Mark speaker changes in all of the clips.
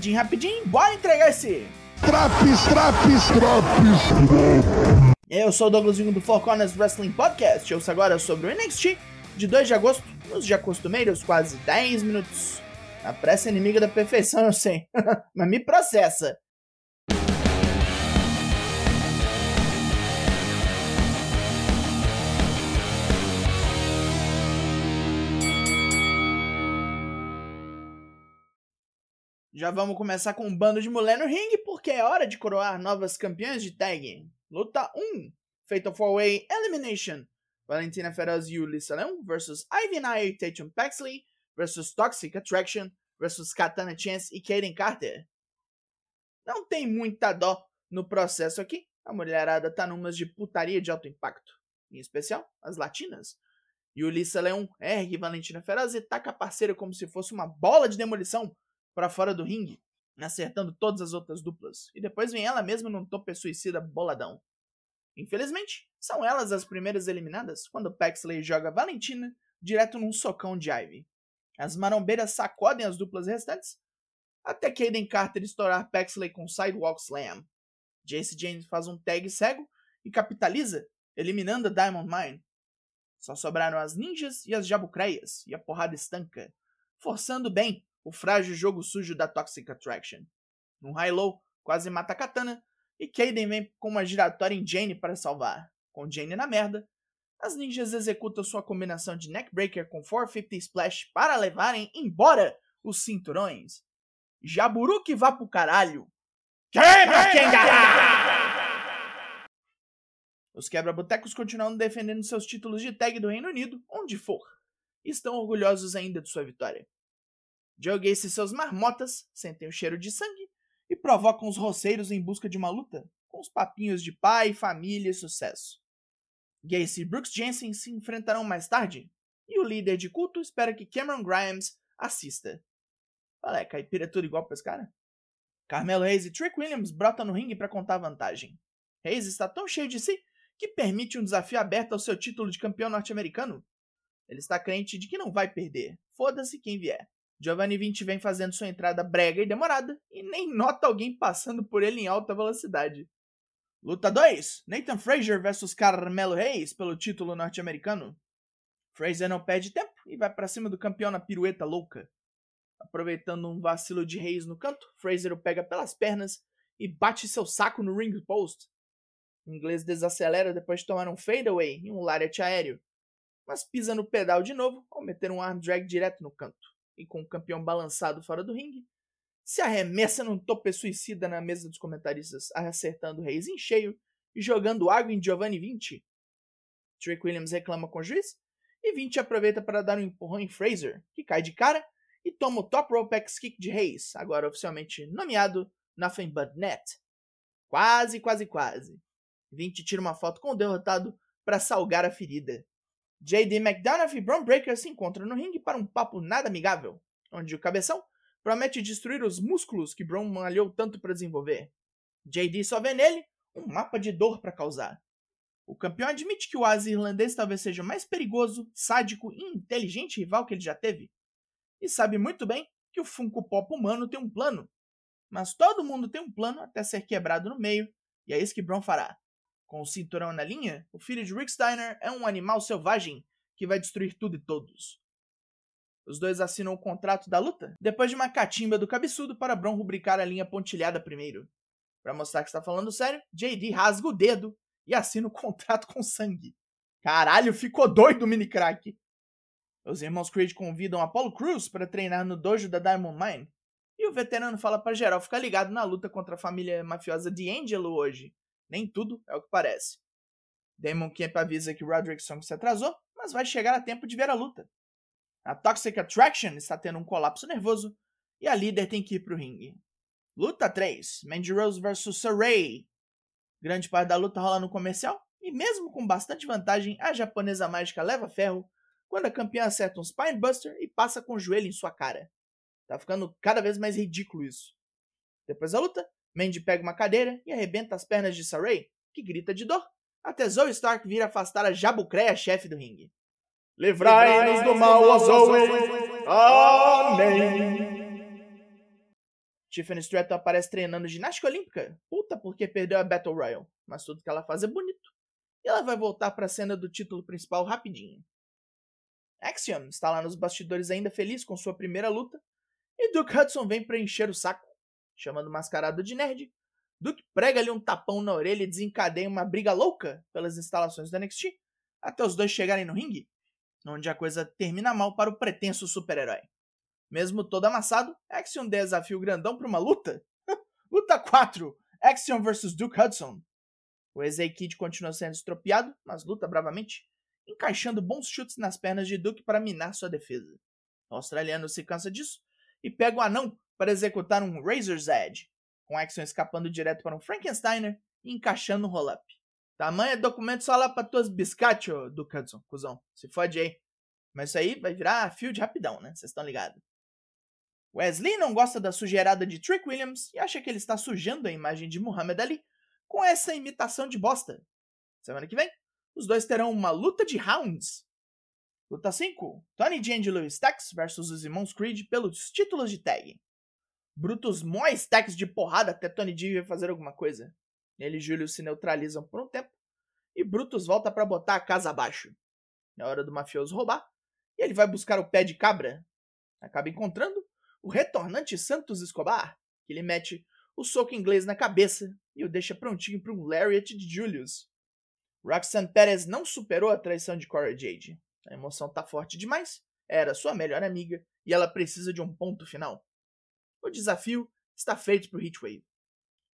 Speaker 1: rapidinho, rapidinho, bora entregar esse.
Speaker 2: Traps, traps, traps.
Speaker 1: Eu sou o Douglas Vingo do Four Corners Wrestling Podcast. Ouça agora sobre o NXT de 2 de agosto, nos já costumeiros quase 10 minutos. A pressa é inimiga da perfeição, eu sei, mas me processa. Já vamos começar com um bando de mulher no ringue, porque é hora de coroar novas campeãs de tag. Luta 1, Fatal 4-Way Elimination. Valentina Feroz e Ulissa Leon versus Ivy Nye e Tatum Paxley versus Toxic Attraction versus Katana Chance e Kaden Carter. Não tem muita dó no processo aqui. A mulherada tá numas de putaria de alto impacto. Em especial, as latinas. E Ulissa Leon ergue Valentina Feroz e taca a parceira como se fosse uma bola de demolição para fora do ringue, acertando todas as outras duplas, e depois vem ela mesma num tope suicida boladão. Infelizmente, são elas as primeiras eliminadas quando Paxley joga Valentina direto num socão de Ivy. As marombeiras sacodem as duplas restantes, até Kaden Carter estourar Paxley com Sidewalk Slam. Jace James faz um tag cego e capitaliza, eliminando a Diamond Mine. Só sobraram as ninjas e as jabucreias, e a porrada estanca, forçando bem o frágil jogo sujo da Toxic Attraction. Num high-low, quase mata a Katana, e Kaden vem com uma giratória em Jane para salvar. Com Jane na merda, as ninjas executam sua combinação de neckbreaker com 450 splash para levarem embora os cinturões. Jaburu que vá pro caralho. Quebra quem Os quebra-botecos continuam defendendo seus títulos de tag do Reino Unido, onde for. Estão orgulhosos ainda de sua vitória. Joe Gacy e seus marmotas sentem o cheiro de sangue e provocam os roceiros em busca de uma luta, com os papinhos de pai, família e sucesso. Gacy e Brooks Jensen se enfrentarão mais tarde, e o líder de culto espera que Cameron Grimes assista. Olha, caipira é tudo igual pra esse cara? Carmelo Reis e Trick Williams brotam no ringue para contar vantagem. Reis está tão cheio de si que permite um desafio aberto ao seu título de campeão norte-americano. Ele está crente de que não vai perder, foda-se quem vier. Giovanni Vinci vem fazendo sua entrada brega e demorada, e nem nota alguém passando por ele em alta velocidade. Luta 2: Nathan Frazier vs Carmelo Reis pelo título norte-americano. Frazier não perde tempo e vai para cima do campeão na pirueta louca. Aproveitando um vacilo de Reis no canto, Frazier o pega pelas pernas e bate seu saco no ring post. O inglês desacelera depois de tomar um fadeaway e um lariat aéreo, mas pisa no pedal de novo ao meter um arm drag direto no canto e com o campeão balançado fora do ringue, se arremessa num tope suicida na mesa dos comentaristas, acertando o Reis em cheio e jogando água em Giovanni Vinci. Trick Williams reclama com o juiz e Vinci aproveita para dar um empurrão em Fraser, que cai de cara e toma o top rope X kick de Reis, agora oficialmente nomeado Nothing But Net. Quase, quase, quase. Vinci tira uma foto com o derrotado para salgar a ferida. JD McDonough e Braun Breaker se encontram no ringue para um papo nada amigável, onde o cabeção promete destruir os músculos que Braun malhou tanto para desenvolver. JD só vê nele um mapa de dor para causar. O campeão admite que o Asi irlandês talvez seja o mais perigoso, sádico e inteligente rival que ele já teve. E sabe muito bem que o Funko Pop humano tem um plano. Mas todo mundo tem um plano até ser quebrado no meio, e é isso que Braun fará. Com o cinturão na linha, o filho de Rick Steiner é um animal selvagem que vai destruir tudo e todos. Os dois assinam o contrato da luta depois de uma catimba do cabeçudo para Bron rubricar a linha pontilhada primeiro. Para mostrar que está falando sério, JD rasga o dedo e assina o contrato com sangue. Caralho, ficou doido o mini crack. Os irmãos Creed convidam Apollo Cruz para treinar no dojo da Diamond Mine. E o veterano fala para geral ficar ligado na luta contra a família mafiosa de Angelo hoje, nem tudo é o que parece. Damon Camp avisa que Roderick Strong se atrasou, mas vai chegar a tempo de ver a luta. A Toxic Attraction está tendo um colapso nervoso e a líder tem que ir pro ringue. Luta 3: Mandy Rose vs Saray. Grande parte da luta rola no comercial e, mesmo com bastante vantagem, a japonesa mágica leva ferro quando a campeã acerta um Spinebuster e passa com o joelho em sua cara. Tá ficando cada vez mais ridículo isso. Depois da luta, Mandy pega uma cadeira e arrebenta as pernas de Saray, que grita de dor, até Zoe Stark vir afastar a Jabucreia, chefe do ringue.
Speaker 2: Livrai-nos do mal, ó Zoe! Amém!
Speaker 1: Tiffany Stratton aparece treinando ginástica olímpica. Puta, porque perdeu a Battle Royale. Mas tudo que ela faz é bonito. E ela vai voltar para a cena do título principal rapidinho. Axiom está lá nos bastidores ainda feliz com sua primeira luta. E Duke Hudson vem para encher o saco. Chamando mascarado de nerd, Duke prega-lhe um tapão na orelha e desencadeia uma briga louca pelas instalações do NXT, até os dois chegarem no ringue, onde a coisa termina mal para o pretenso super-herói. Mesmo todo amassado, Axiom desafia o grandão para uma luta. luta 4: Axiom vs Duke Hudson. O Ezei Kid continua sendo estropiado, mas luta bravamente, encaixando bons chutes nas pernas de Duke para minar sua defesa. O australiano se cansa disso e pega o anão para executar um Razor's Edge, com Axiom escapando direto para um Frankensteiner e encaixando um roll-up. Tamanho é documento só lá pra tuas biscacho, Duke Hudson, cuzão. Se fode aí. Mas isso aí vai virar field rapidão, né? Vocês estão ligados. Wesley não gosta da sujeirada de Trick Williams e acha que ele está sujando a imagem de Muhammad Ali com essa imitação de bosta. Semana que vem, os dois terão uma luta de rounds. Luta 5: Tony D'Angelo e Stacks versus os irmãos Creed pelos títulos de tag. Brutus moe Stacks de porrada até Tony D fazer alguma coisa. Ele e Júlio se neutralizam por um tempo e Brutus volta para botar a casa abaixo. É hora do mafioso roubar e ele vai buscar o pé de cabra. Acaba encontrando o retornante Santos Escobar, que lhe mete o soco inglês na cabeça e o deixa prontinho para um Lariat de Julius. Roxanne Perez não superou a traição de Cora Jade. A emoção tá forte demais, era sua melhor amiga e ela precisa de um ponto final. O desafio está feito pro Heatwave.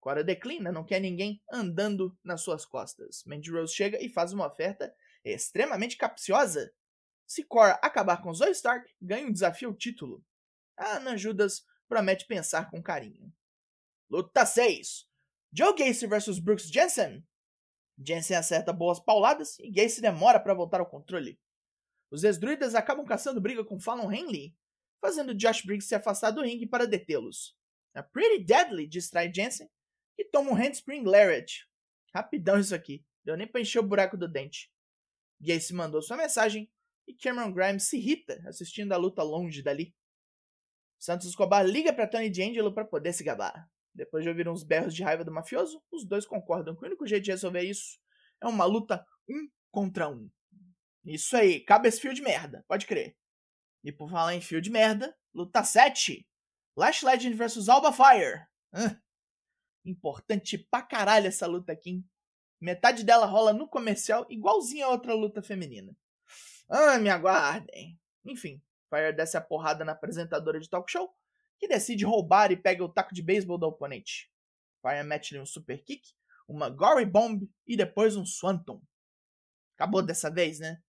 Speaker 1: Cora declina, não quer ninguém andando nas suas costas. Mandy Rose chega e faz uma oferta extremamente capciosa. Se Cora acabar com Zoe Stark, ganha um desafio título a Ana Judas promete pensar com carinho. Luta 6. Joe Gacy vs Brooks Jensen. Jensen acerta boas pauladas e Gacy demora para voltar ao controle. Os ex-druidas acabam caçando briga com Fallon Henley, fazendo Josh Briggs se afastar do ringue para detê-los. A Pretty Deadly distrai Jensen e toma um handspring lariat. Rapidão isso aqui, deu nem pra encher o buraco do dente. Gacy mandou sua mensagem e Cameron Grimes se irrita assistindo a luta longe dali. Santos Escobar liga para Tony D'Angelo para poder se gabar. Depois de ouvir uns berros de raiva do mafioso, os dois concordam que o único jeito de resolver isso é uma luta um contra um. Isso aí, cabe esse fio de merda, pode crer. E por falar em fio de merda, luta 7. Lash Legend vs Alba Fire. importante pra caralho essa luta aqui, hein? Metade dela rola no comercial, igualzinho a outra luta feminina. Ah, me aguardem. Enfim, Fire desce a porrada na apresentadora de talk show, que decide roubar e pega o taco de beisebol do oponente. Fire mete-lhe um super kick, uma Gory Bomb e depois um Swanton. Acabou dessa vez, né?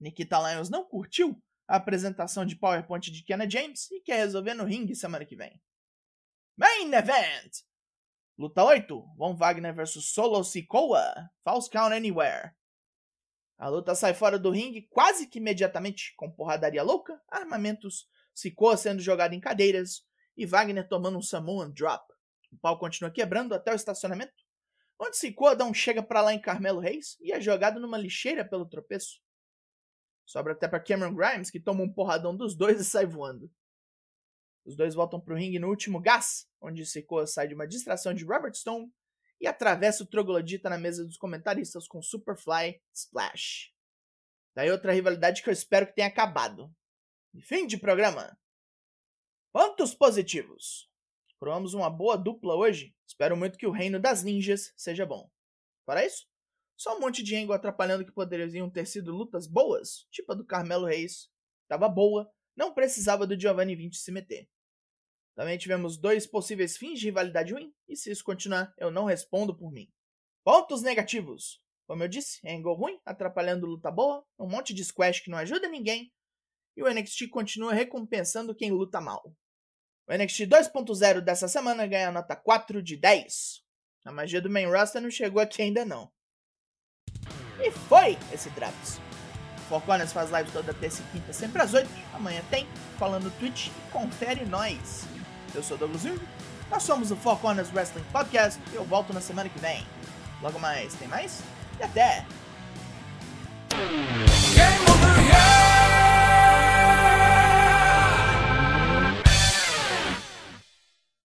Speaker 1: Nikita Lyons não curtiu a apresentação de PowerPoint de Kenna James e quer resolver no ringue semana que vem. Main Event! Luta 8: Von Wagner vs Solo Sikoa. False Count Anywhere. A luta sai fora do ringue quase que imediatamente, com porradaria louca, armamentos, Sikoa sendo jogado em cadeiras e Wagner tomando um Samoan Drop. O pau continua quebrando até o estacionamento, onde Sikoa dá um chega para lá em Carmelo Reis e é jogado numa lixeira pelo tropeço. Sobra até para Cameron Grimes, que toma um porradão dos dois e sai voando. Os dois voltam pro ringue no último gás, onde Sikoa sai de uma distração de Robert Stone e atravessa o troglodita na mesa dos comentaristas com Superfly Splash. Daí outra rivalidade que eu espero que tenha acabado. E fim de programa. Pontos positivos. Provamos uma boa dupla hoje. Espero muito que o reino das ninjas seja bom. Para isso, só um monte de Engo atrapalhando que poderiam ter sido lutas boas, tipo a do Carmelo Reis. Tava boa, não precisava do Giovanni 20 se meter. Também tivemos dois possíveis fins de rivalidade ruim, e se isso continuar, eu não respondo por mim. Pontos negativos. Como eu disse, angle ruim, atrapalhando luta boa, um monte de squash que não ajuda ninguém, e o NXT continua recompensando quem luta mal. O NXT 2.0 dessa semana ganha nota 4 de 10. A magia do main roster não chegou aqui ainda não. E foi esse Drops. Four Corners faz lives toda terça e quinta, sempre às 8. Amanhã tem, falando no Twitch e confere nós. Eu sou Douglas Jung, nós somos o Four Corners Wrestling Podcast e eu volto na semana que vem. Logo mais, tem mais? E até!